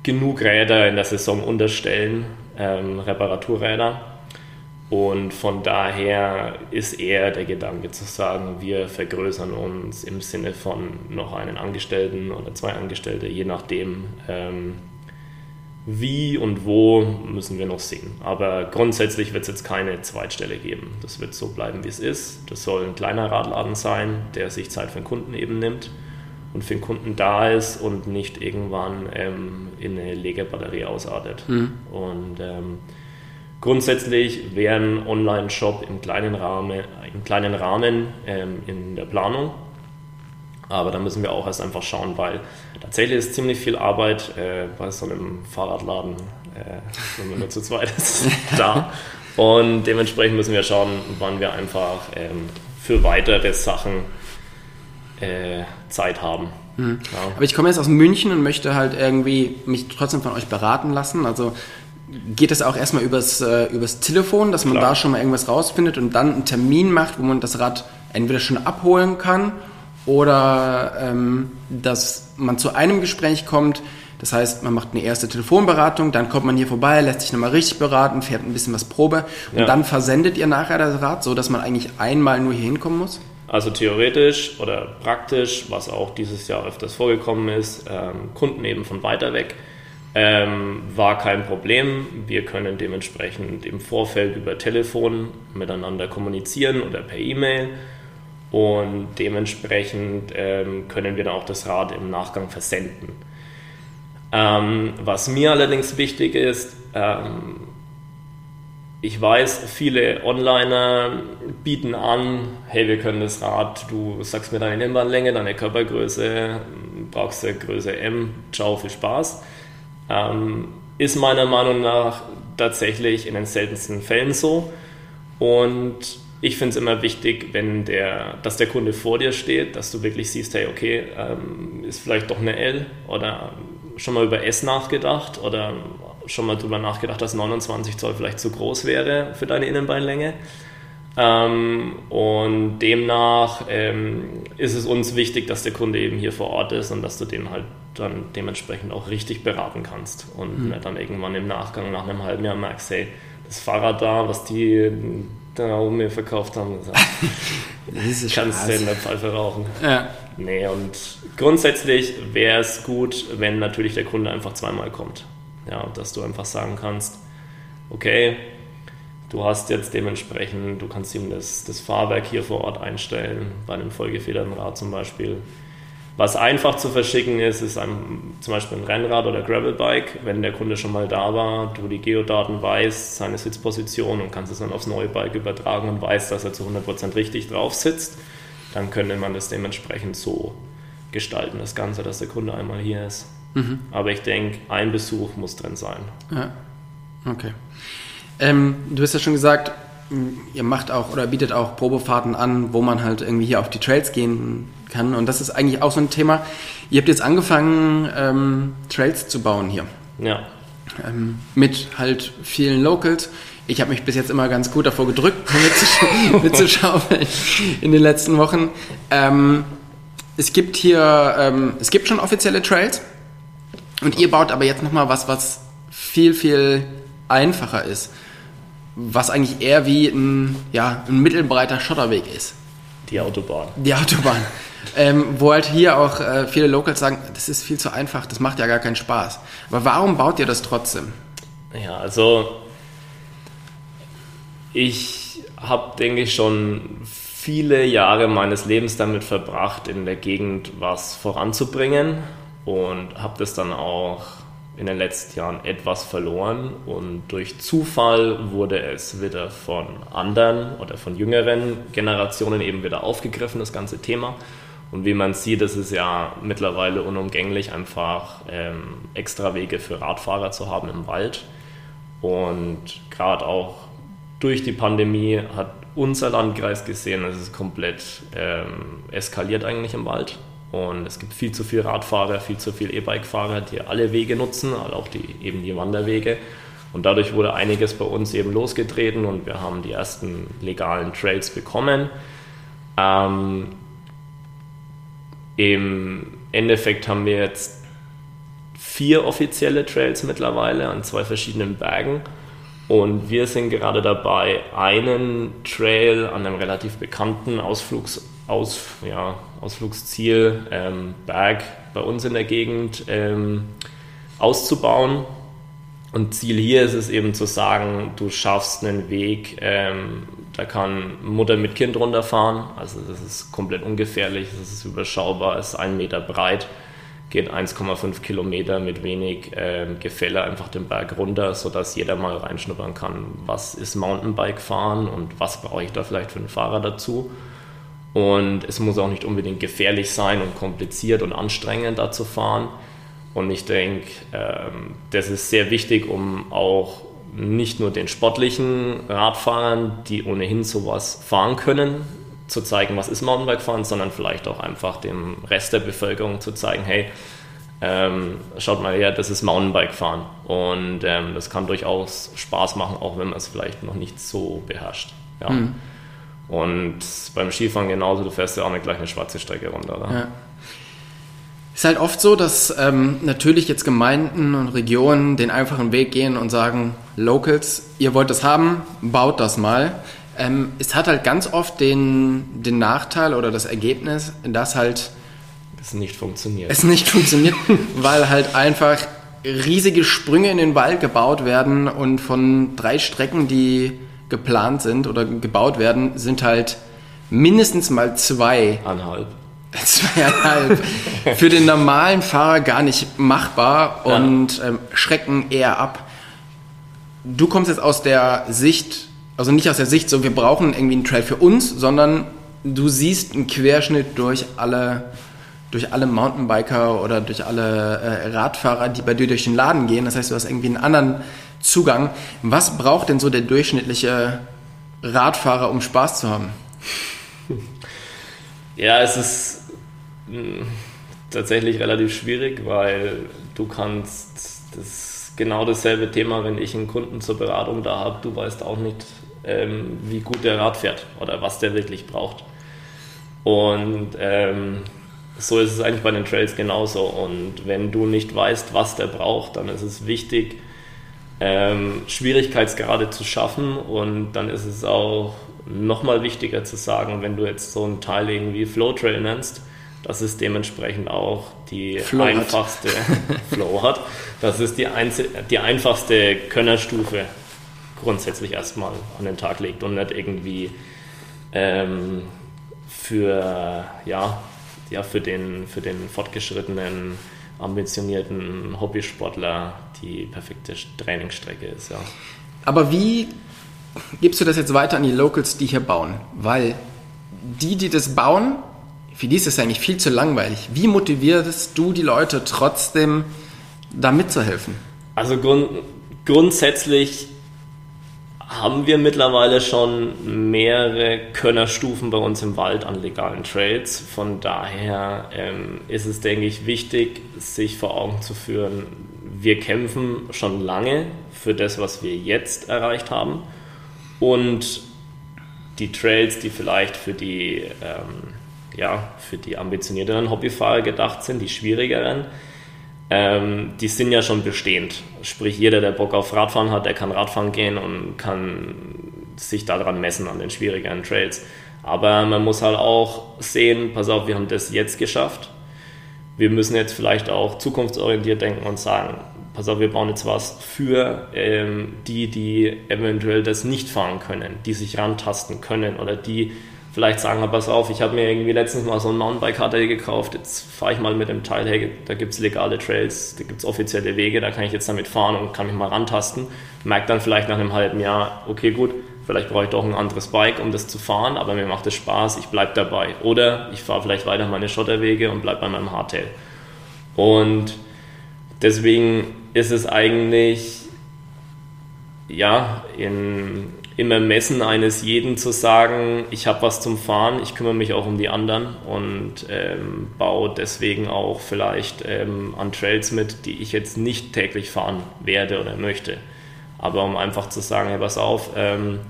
Speaker 3: genug Räder in der Saison unterstellen, ähm, Reparaturräder und von daher ist eher der Gedanke zu sagen, wir vergrößern uns im Sinne von noch einen Angestellten oder zwei Angestellte, je nachdem, ähm, wie und wo müssen wir noch sehen. Aber grundsätzlich wird es jetzt keine Zweitstelle geben. Das wird so bleiben, wie es ist. Das soll ein kleiner Radladen sein, der sich Zeit für den Kunden eben nimmt und für den Kunden da ist und nicht irgendwann ähm, in eine Legebatterie ausartet. Mhm. Und ähm, Grundsätzlich wäre ein Online-Shop im kleinen Rahmen, im kleinen Rahmen ähm, in der Planung. Aber da müssen wir auch erst einfach schauen, weil tatsächlich ist ziemlich viel Arbeit äh, bei so einem Fahrradladen, äh, wenn man nur zu zweit ist, [laughs] da. Und dementsprechend müssen wir schauen, wann wir einfach ähm, für weitere Sachen äh, Zeit haben.
Speaker 2: Mhm. Ja. Aber ich komme jetzt aus München und möchte halt irgendwie mich trotzdem von euch beraten lassen. Also geht es auch erstmal übers, äh, übers Telefon, dass man Klar. da schon mal irgendwas rausfindet und dann einen Termin macht, wo man das Rad entweder schon abholen kann oder ähm, dass man zu einem Gespräch kommt. Das heißt, man macht eine erste Telefonberatung, dann kommt man hier vorbei, lässt sich nochmal richtig beraten, fährt ein bisschen was Probe und ja. dann versendet ihr nachher das Rad, so dass man eigentlich einmal nur hier hinkommen muss?
Speaker 3: Also theoretisch oder praktisch, was auch dieses Jahr öfters vorgekommen ist, ähm, Kunden eben von weiter weg Ähm, war kein Problem. Wir können dementsprechend im Vorfeld über Telefon miteinander kommunizieren oder per E-Mail. Und dementsprechend ähm, können wir dann auch das Rad im Nachgang versenden. Ähm, was mir allerdings wichtig ist, ähm, ich weiß, viele Onliner bieten an, hey, wir können das Rad, du sagst mir deine Nimmbahnlänge, deine Körpergröße, brauchst du Größe M, ciao, viel Spaß. Ähm, ist meiner Meinung nach tatsächlich in den seltensten Fällen so. Und ich finde es immer wichtig, wenn der, dass der Kunde vor dir steht, dass du wirklich siehst, hey, okay, ähm, ist vielleicht doch eine L oder schon mal über S nachgedacht oder schon mal darüber nachgedacht, dass 29 Zoll vielleicht zu groß wäre für deine Innenbeinlänge. Ähm, und demnach ähm, ist es uns wichtig, dass der Kunde eben hier vor Ort ist und dass du den halt dann dementsprechend auch richtig beraten kannst und mhm. dann irgendwann im Nachgang nach einem halben Jahr merkst, hey, das Fahrrad da, was die da oben mir verkauft haben, das kannst du in der Pfeife rauchen. Ja. Nee, und grundsätzlich wäre es gut, wenn natürlich der Kunde einfach zweimal kommt. Ja, dass du einfach sagen kannst, okay, du hast jetzt dementsprechend, du kannst ihm das, das Fahrwerk hier vor Ort einstellen, bei einem vollgefederten Rad zum Beispiel. Was einfach zu verschicken ist, ist ein, zum Beispiel ein Rennrad oder Gravelbike. Wenn der Kunde schon mal da war, du die Geodaten weißt, seine Sitzposition und kannst es dann aufs neue Bike übertragen und weißt, dass er zu 100% richtig drauf sitzt, dann könnte man das dementsprechend so gestalten, das Ganze, dass der Kunde einmal hier ist. Mhm. Aber ich denke, ein Besuch muss drin sein.
Speaker 2: Ja, okay. Ähm, du hast ja schon gesagt, ihr macht auch oder bietet auch Probefahrten an, wo man halt irgendwie hier auf die Trails gehen kann. Und das ist eigentlich auch so ein Thema. Ihr habt jetzt angefangen, ähm, Trails zu bauen hier.
Speaker 3: Ja.
Speaker 2: Ähm, mit halt vielen Locals. Ich habe mich bis jetzt immer ganz gut davor gedrückt, [laughs] mitzuschauen in den letzten Wochen. Ähm, es gibt hier, ähm, es gibt schon offizielle Trails. Und ihr baut aber jetzt nochmal was, was viel, viel einfacher ist. Was eigentlich eher wie ein, ja, ein mittelbreiter Schotterweg ist.
Speaker 3: Die Autobahn.
Speaker 2: Die Autobahn. Ähm, wo halt hier auch äh, viele Locals sagen, das ist viel zu einfach, das macht ja gar keinen Spaß. Aber warum baut ihr das trotzdem?
Speaker 3: Ja, also ich habe, denke ich, schon viele Jahre meines Lebens damit verbracht, in der Gegend was voranzubringen und habe das dann auch in den letzten Jahren etwas verloren und durch Zufall wurde es wieder von anderen oder von jüngeren Generationen eben wieder aufgegriffen, das ganze Thema. Und wie man sieht, ist es ja mittlerweile unumgänglich, einfach ähm, extra Wege für Radfahrer zu haben im Wald. Und gerade auch durch die Pandemie hat unser Landkreis gesehen, es ist komplett ähm, eskaliert eigentlich im Wald. Und es gibt viel zu viele Radfahrer, viel zu viele E-Bike-Fahrer, die alle Wege nutzen, also auch die, eben die Wanderwege. Und dadurch wurde einiges bei uns eben losgetreten und wir haben die ersten legalen Trails bekommen. Ähm, Im Endeffekt haben wir jetzt vier offizielle Trails mittlerweile an zwei verschiedenen Bergen. Und wir sind gerade dabei, einen Trail an einem relativ bekannten Ausflugs Aus, ja, Ausflugsziel ähm, Berg bei uns in der Gegend ähm, auszubauen. Und Ziel hier ist es eben zu sagen, du schaffst einen Weg, ähm, da kann Mutter mit Kind runterfahren. Also das ist komplett ungefährlich, das ist überschaubar, ist ein Meter breit, geht 1,5 Kilometer mit wenig ähm, Gefälle einfach den Berg runter, sodass jeder mal reinschnuppern kann, was ist Mountainbike fahren und was brauche ich da vielleicht für einen Fahrer dazu. Und es muss auch nicht unbedingt gefährlich sein und kompliziert und anstrengend da zu fahren. Und ich denke, ähm, das ist sehr wichtig, um auch nicht nur den sportlichen Radfahrern, die ohnehin sowas fahren können, zu zeigen, was ist Mountainbike-Fahren, sondern vielleicht auch einfach dem Rest der Bevölkerung zu zeigen, hey, ähm, schaut mal her, das ist Mountainbike-Fahren. Und ähm, das kann durchaus Spaß machen, auch wenn man es vielleicht noch nicht so beherrscht. Ja. Mhm. Und beim Skifahren genauso, du fährst ja auch nicht gleich eine schwarze Strecke runter. Oder? Ja.
Speaker 2: Ist halt oft so, dass ähm, natürlich jetzt Gemeinden und Regionen den einfachen Weg gehen und sagen, Locals, ihr wollt das haben, baut das mal. Ähm, es hat halt ganz oft den, den Nachteil oder das Ergebnis, dass halt
Speaker 3: es nicht funktioniert.
Speaker 2: Es nicht funktioniert, [laughs] weil halt einfach riesige Sprünge in den Wald gebaut werden und von drei Strecken, die geplant sind oder gebaut werden, sind halt mindestens mal zwei.
Speaker 3: Anhalb. [laughs]
Speaker 2: Zweieinhalb. für den normalen Fahrer gar nicht machbar und ja. ähm, schrecken eher ab. Du kommst jetzt aus der Sicht, also nicht aus der Sicht, so wir brauchen irgendwie einen Trail für uns, sondern du siehst einen Querschnitt durch alle durch alle Mountainbiker oder durch alle äh, Radfahrer, die bei dir durch den Laden gehen. Das heißt, du hast irgendwie einen anderen Zugang. Was braucht denn so der durchschnittliche Radfahrer, um Spaß zu haben?
Speaker 3: Ja, es ist hm, tatsächlich relativ schwierig, weil du kannst das genau dasselbe Thema, wenn ich einen Kunden zur Beratung da habe, du weißt auch nicht, ähm, wie gut der Rad fährt oder was der wirklich braucht. Und ähm, so ist es eigentlich bei den Trails genauso. Und wenn du nicht weißt, was der braucht, dann ist es wichtig, ähm, Schwierigkeitsgrade zu schaffen. Und dann ist es auch nochmal wichtiger zu sagen, wenn du jetzt so ein Teil irgendwie Flow Trail nennst, dass es dementsprechend auch die Flow einfachste hat. [laughs] Flow hat. Das ist die, die einfachste Könnerstufe grundsätzlich erstmal an den Tag legt und nicht irgendwie ähm, für ja, ja für den, für den fortgeschrittenen, ambitionierten Hobbysportler die perfekte Trainingsstrecke ist. Ja.
Speaker 2: Aber wie gibst du das jetzt weiter an die Locals, die hier bauen? Weil die, die das bauen, für die ist es eigentlich viel zu langweilig. Wie motivierst du die Leute trotzdem, da mitzuhelfen?
Speaker 3: Also grund grundsätzlich haben wir mittlerweile schon mehrere Könnerstufen bei uns im Wald an legalen Trails. Von daher ähm, ist es, denke ich, wichtig, sich vor Augen zu führen, wir kämpfen schon lange für das, was wir jetzt erreicht haben. Und die Trails, die vielleicht für die, ähm, ja, für die ambitionierteren Hobbyfahrer gedacht sind, die schwierigeren, ähm, die sind ja schon bestehend. Sprich, jeder, der Bock auf Radfahren hat, der kann Radfahren gehen und kann sich daran messen an den schwierigeren Trails. Aber man muss halt auch sehen, pass auf, wir haben das jetzt geschafft. Wir müssen jetzt vielleicht auch zukunftsorientiert denken und sagen, pass auf, wir bauen jetzt was für ähm, die, die eventuell das nicht fahren können, die sich rantasten können oder die vielleicht sagen, pass auf, ich habe mir irgendwie letztens mal so ein Mountainbike-HT gekauft, jetzt fahre ich mal mit dem Teil, hey, da gibt es legale Trails, da gibt es offizielle Wege, da kann ich jetzt damit fahren und kann mich mal rantasten. Merkt dann vielleicht nach einem halben Jahr, okay gut, vielleicht brauche ich doch ein anderes Bike, um das zu fahren, aber mir macht es Spaß, ich bleibe dabei. Oder ich fahre vielleicht weiter meine Schotterwege und bleibe bei meinem Hardtail. Und deswegen ist es eigentlich ja in im Ermessen eines jeden zu sagen, ich habe was zum Fahren, ich kümmere mich auch um die anderen und ähm, baue deswegen auch vielleicht ähm, an Trails mit, die ich jetzt nicht täglich fahren werde oder möchte. Aber um einfach zu sagen, hey, pass auf, ähm,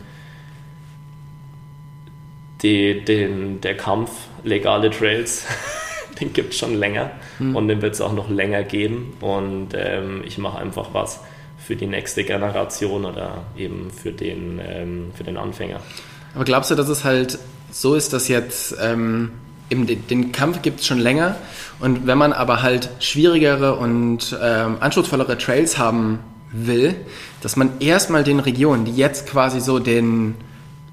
Speaker 3: die, den, der Kampf legale Trails, [laughs] den gibt es schon länger hm. und den wird es auch noch länger geben und ähm, ich mache einfach was für die nächste Generation oder eben für den, ähm, für den Anfänger.
Speaker 2: Aber glaubst du, dass es halt so ist, dass jetzt ähm, eben den, den Kampf gibt es schon länger und wenn man aber halt schwierigere und ähm, anspruchsvollere Trails haben will, dass man erstmal den Regionen, die jetzt quasi so den,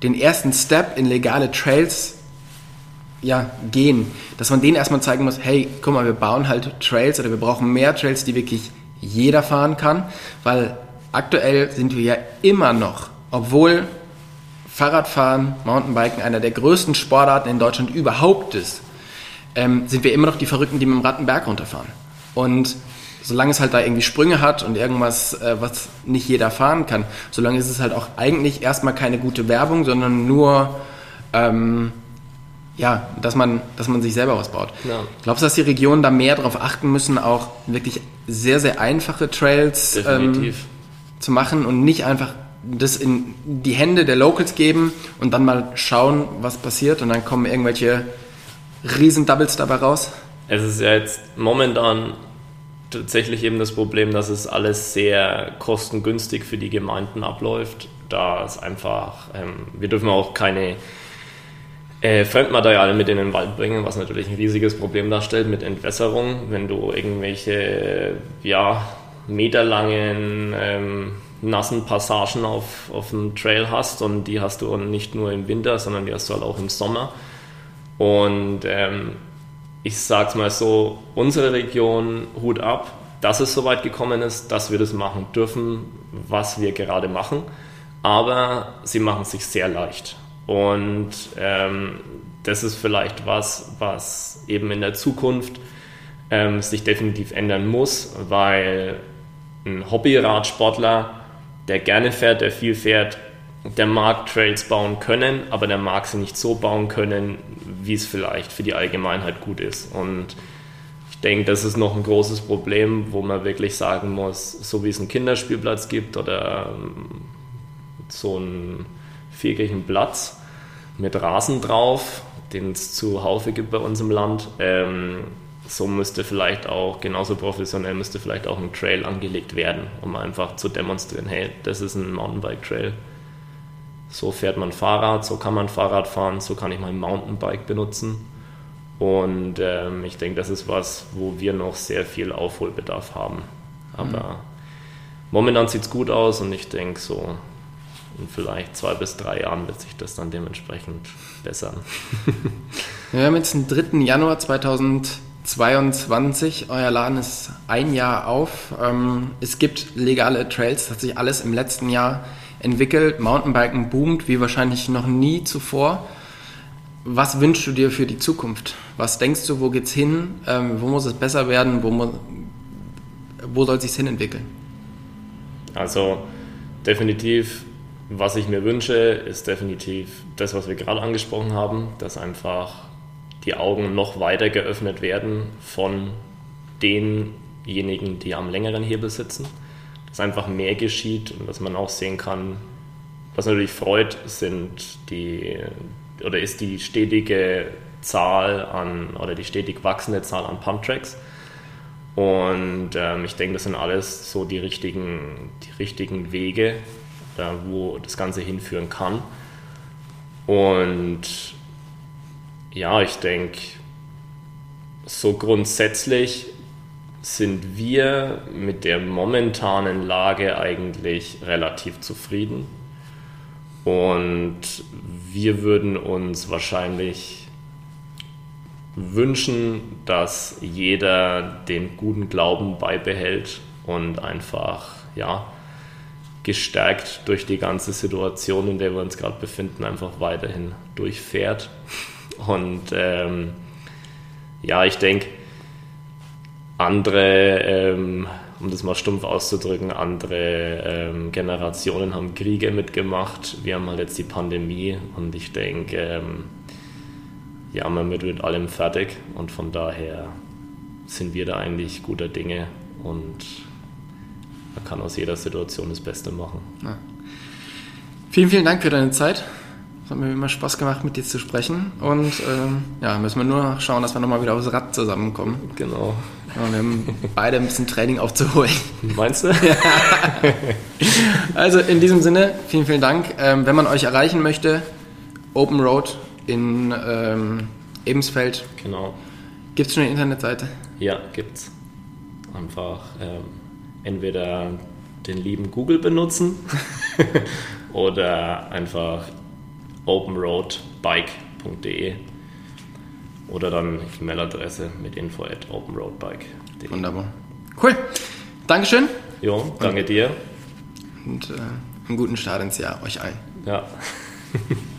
Speaker 2: den ersten Step in legale Trails ja, gehen, dass man denen erstmal zeigen muss, hey, guck mal, wir bauen halt Trails oder wir brauchen mehr Trails, die wirklich jeder fahren kann, weil aktuell sind wir ja immer noch, obwohl Fahrradfahren, Mountainbiken einer der größten Sportarten in Deutschland überhaupt ist, ähm, sind wir immer noch die Verrückten, die mit dem Rad einen Berg runterfahren. Und solange es halt da irgendwie Sprünge hat und irgendwas, äh, was nicht jeder fahren kann, solange ist es halt auch eigentlich erstmal keine gute Werbung, sondern nur ähm, ja, dass man, dass man sich selber was baut. Ja. Glaubst du, dass die Regionen da mehr darauf achten müssen, auch wirklich sehr, sehr einfache Trails ähm, zu machen und nicht einfach das in die Hände der Locals geben und dann mal schauen, was passiert und dann kommen irgendwelche riesen Doubles dabei raus?
Speaker 3: Es ist ja jetzt momentan tatsächlich eben das Problem, dass es alles sehr kostengünstig für die Gemeinden abläuft. Da ist einfach, ähm, wir dürfen auch keine äh, Fremdmaterialien mit in den Wald bringen, was natürlich ein riesiges Problem darstellt mit Entwässerung. Wenn du irgendwelche ja, meterlangen ähm, nassen Passagen auf, auf dem Trail hast und die hast du nicht nur im Winter, sondern die hast du halt auch im Sommer. Und ähm, ich sag's mal so, unsere Region, Hut ab, dass es so weit gekommen ist, dass wir das machen dürfen, was wir gerade machen. Aber sie machen sich sehr leicht. Und ähm, das ist vielleicht was, was eben in der Zukunft ähm, sich definitiv ändern muss, weil ein Hobby-Radsportler, der gerne fährt, der viel fährt, der mag Trails bauen können, aber der mag sie nicht so bauen können, wie es vielleicht für die Allgemeinheit gut ist. Und ich denke, das ist noch ein großes Problem, wo man wirklich sagen muss, so wie es einen Kinderspielplatz gibt oder ähm, so einen viereckigen Platz mit Rasen drauf, den es zuhauf gibt bei uns im Land, ähm, so müsste vielleicht auch, genauso professionell müsste vielleicht auch ein Trail angelegt werden, um einfach zu demonstrieren, hey, das ist ein Mountainbike-Trail. So fährt man Fahrrad, so kann man Fahrrad fahren, so kann ich mein Mountainbike benutzen. Und ähm, ich denke, das ist was, wo wir noch sehr viel Aufholbedarf haben. Aber mhm. momentan sieht es gut aus und ich denke, so in vielleicht zwei bis drei Jahren wird sich das dann dementsprechend bessern. [laughs]
Speaker 2: Wir haben jetzt den 3. Januar 2022. Euer Laden ist ein Jahr auf. Ähm, es gibt legale Trails, das hat sich alles im letzten Jahr entwickelt. Mountainbiken boomt wie wahrscheinlich noch nie zuvor. Was wünschst du dir für die Zukunft? Was denkst du, wo geht's hin? Ähm, wo muss es besser werden? Wo, wo soll es sich hin entwickeln?
Speaker 3: Also definitiv was ich mir wünsche, ist definitiv das, was wir gerade angesprochen haben, dass einfach die Augen noch weiter geöffnet werden von denjenigen, die am längeren Hebel sitzen. Dass einfach mehr geschieht und dass man auch sehen kann, was natürlich freut, sind die oder ist die stetige Zahl an oder die stetig wachsende Zahl an Pumptracks. Und ähm, ich denke, das sind alles so die richtigen, die richtigen Wege, äh, wo das Ganze hinführen kann. Und ja, ich denke, so grundsätzlich sind wir mit der momentanen Lage eigentlich relativ zufrieden. Und wir würden uns wahrscheinlich wünschen, dass jeder den guten Glauben beibehält und einfach ja, gestärkt durch die ganze Situation, in der wir uns gerade befinden, einfach weiterhin durchfährt. Und ähm, ja, ich denke, andere, ähm, um das mal stumpf auszudrücken, andere ähm, Generationen haben Kriege mitgemacht. Wir haben halt jetzt die Pandemie und ich denke, ähm, ja, man wird mit allem fertig und von daher sind wir da eigentlich guter Dinge und man kann aus jeder Situation das Beste machen. Ja.
Speaker 2: Vielen, vielen Dank für deine Zeit. Es hat mir immer Spaß gemacht, mit dir zu sprechen. Und ähm, ja, müssen wir nur schauen, dass wir nochmal wieder aufs Rad zusammenkommen.
Speaker 3: Genau.
Speaker 2: Ja, wir haben beide ein bisschen Training aufzuholen.
Speaker 3: Meinst du? [laughs]
Speaker 2: Ja. Also in diesem Sinne, vielen, vielen Dank. Ähm, wenn man euch erreichen möchte, Open Road in ähm, Ebensfeld.
Speaker 3: Genau.
Speaker 2: Gibt es schon eine Internetseite?
Speaker 3: Ja, gibt's. Einfach ähm, entweder den lieben Google benutzen [laughs] oder einfach openroadbike.de oder dann E-Mail-Adresse mit info at openroadbike.de.
Speaker 2: Wunderbar. Cool. Dankeschön.
Speaker 3: Jo, danke dir.
Speaker 2: Und äh, einen guten Start ins Jahr euch allen.
Speaker 3: Ja. [laughs]